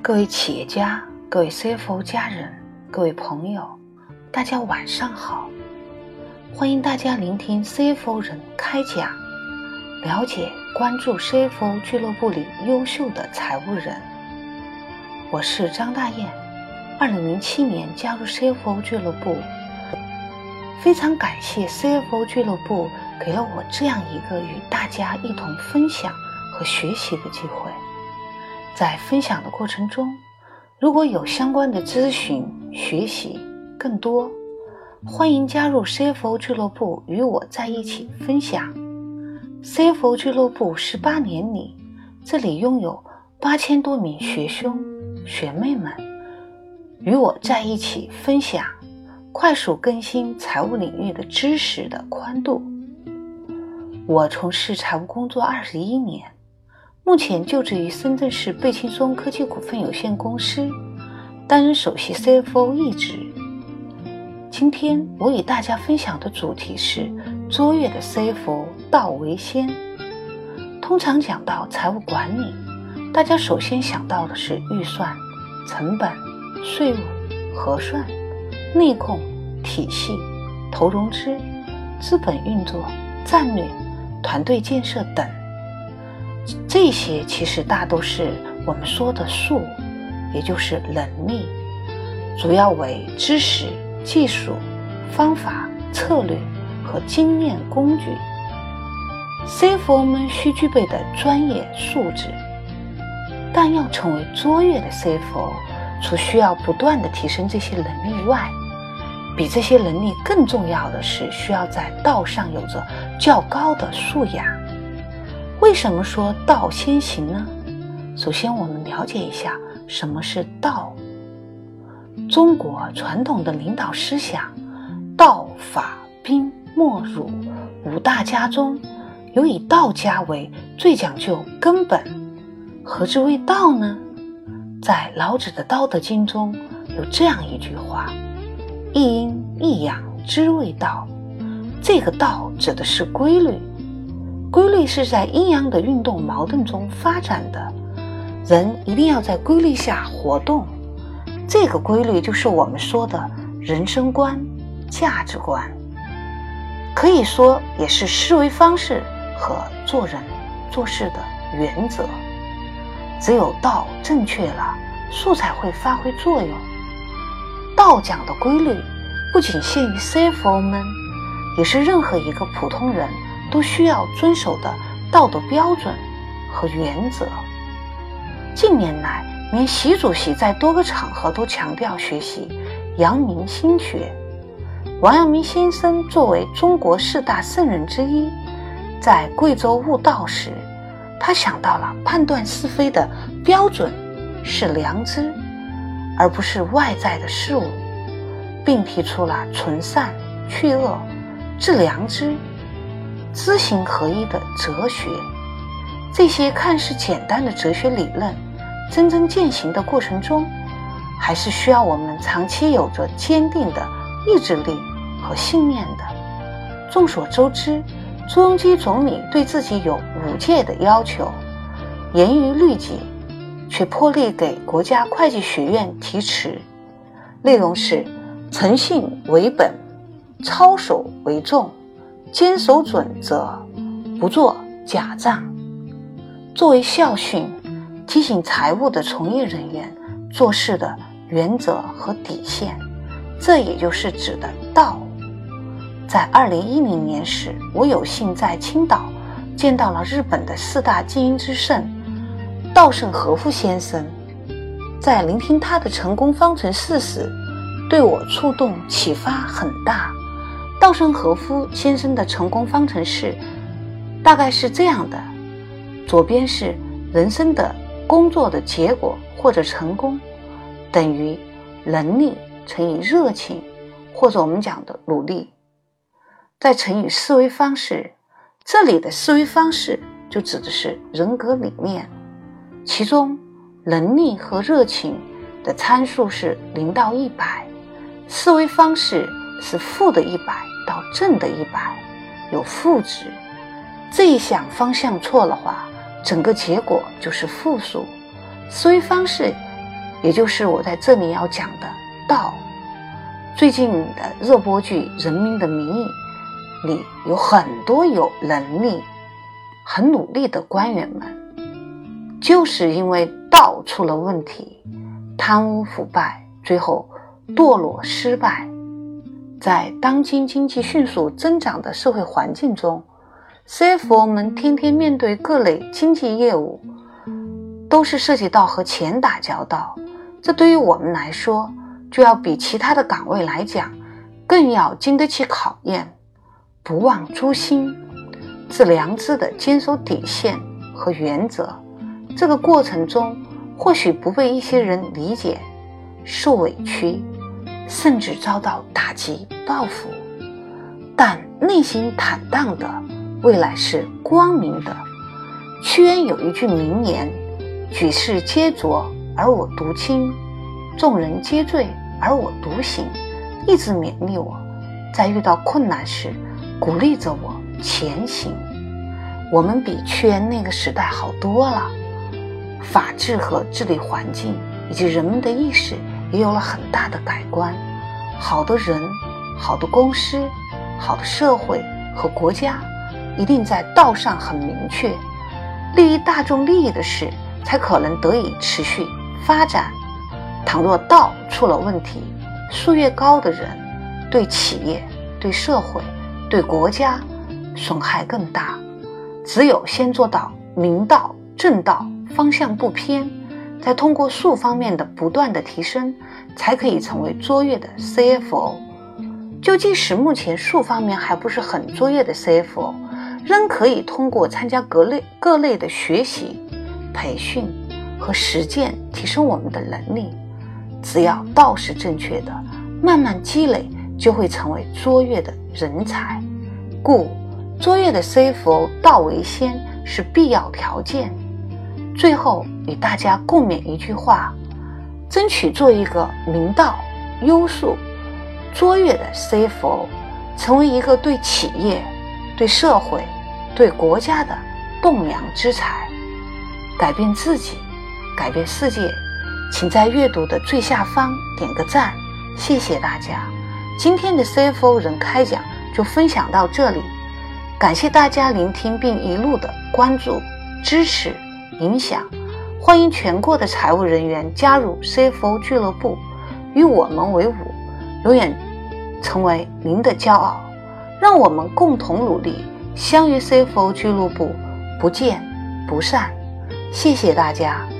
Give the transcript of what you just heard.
各位企业家、各位 CFO 家人、各位朋友，大家晚上好！欢迎大家聆听 CFO 人开讲，了解、关注 CFO 俱乐部里优秀的财务人。我是张大雁，二零零七年加入 CFO 俱乐部，非常感谢 CFO 俱乐部给了我这样一个与大家一同分享和学习的机会。在分享的过程中，如果有相关的咨询、学习更多，欢迎加入 CFO 俱乐部与我在一起分享。CFO 俱乐部十八年里，这里拥有八千多名学兄学妹们，与我在一起分享快速更新财务领域的知识的宽度。我从事财务工作二十一年。目前就职于深圳市贝青松科技股份有限公司，担任首席 CFO 一职。今天我与大家分享的主题是卓越的 CFO 道为先。通常讲到财务管理，大家首先想到的是预算、成本、税务、核算、内控、体系、投融资、资本运作、战略、团队建设等。这些其实大都是我们说的术，也就是能力，主要为知识、技术、方法、策略和经验工具。CFO 们需具备的专业素质。但要成为卓越的 CFO，除需要不断的提升这些能力外，比这些能力更重要的是，需要在道上有着较高的素养。为什么说道先行呢？首先，我们了解一下什么是道。中国传统的领导思想，道、法、兵、莫、儒五大家中，有以道家为最讲究根本。何之谓道呢？在老子的《道德经》中有这样一句话：“一阴一阳之谓道。”这个道指的是规律。规律是在阴阳的运动矛盾中发展的，人一定要在规律下活动。这个规律就是我们说的人生观、价值观，可以说也是思维方式和做人做事的原则。只有道正确了，术才会发挥作用。道讲的规律不仅限于 CFO 们，也是任何一个普通人。都需要遵守的道德标准和原则。近年来，连习主席在多个场合都强调学习阳明心学。王阳明先生作为中国四大圣人之一，在贵州悟道时，他想到了判断是非的标准是良知，而不是外在的事物，并提出了存善去恶、治良知。知行合一的哲学，这些看似简单的哲学理论，真正践行的过程中，还是需要我们长期有着坚定的意志力和信念的。众所周知，朱镕基总理对自己有五戒的要求，严于律己，却破例给国家会计学院题词，内容是：诚信为本，操守为重。坚守准则，不做假账。作为校训，提醒财务的从业人员做事的原则和底线。这也就是指的道。在二零一零年时，我有幸在青岛见到了日本的四大经营之圣稻盛和夫先生。在聆听他的成功方程式时，对我触动启发很大。稻盛和夫先生的成功方程式大概是这样的：左边是人生的工作的结果或者成功，等于能力乘以热情，或者我们讲的努力，再乘以思维方式。这里的思维方式就指的是人格理念，其中能力和热情的参数是零到一百，思维方式是负的一百。到正的一百有负值，这一项方向错了话，整个结果就是负数。思维方式也就是我在这里要讲的道。最近的热播剧《人民的名义》里有很多有能力、很努力的官员们，就是因为道出了问题，贪污腐败，最后堕落失败。在当今经济迅速增长的社会环境中，CFO 们天天面对各类经济业务，都是涉及到和钱打交道。这对于我们来说，就要比其他的岗位来讲，更要经得起考验，不忘初心，自良知的坚守底线和原则。这个过程中，或许不被一些人理解，受委屈，甚至遭到打击报复，但内心坦荡的未来是光明的。屈原有一句名言：“举世皆浊而我独清。”众人皆醉而我独醒，一直勉励我，在遇到困难时鼓励着我前行。我们比屈原那个时代好多了，法治和治理环境以及人们的意识也有了很大的改观。好的人、好的公司、好的社会和国家，一定在道上很明确，利益大众利益的事才可能得以持续发展。倘若道出了问题，数越高的人，对企业、对社会、对国家损害更大。只有先做到明道、正道，方向不偏，再通过术方面的不断的提升，才可以成为卓越的 CFO。就即使目前术方面还不是很卓越的 CFO，仍可以通过参加各类各类的学习、培训和实践，提升我们的能力。只要道是正确的，慢慢积累就会成为卓越的人才。故卓越的 CFO 道为先是必要条件。最后与大家共勉一句话：争取做一个明道、优秀、卓越的 CFO，成为一个对企业、对社会、对国家的栋梁之才，改变自己，改变世界。请在阅读的最下方点个赞，谢谢大家。今天的 CFO 人开讲就分享到这里，感谢大家聆听并一路的关注、支持、影响。欢迎全国的财务人员加入 CFO 俱乐部，与我们为伍，永远成为您的骄傲。让我们共同努力，相约 CFO 俱乐部，不见不散。谢谢大家。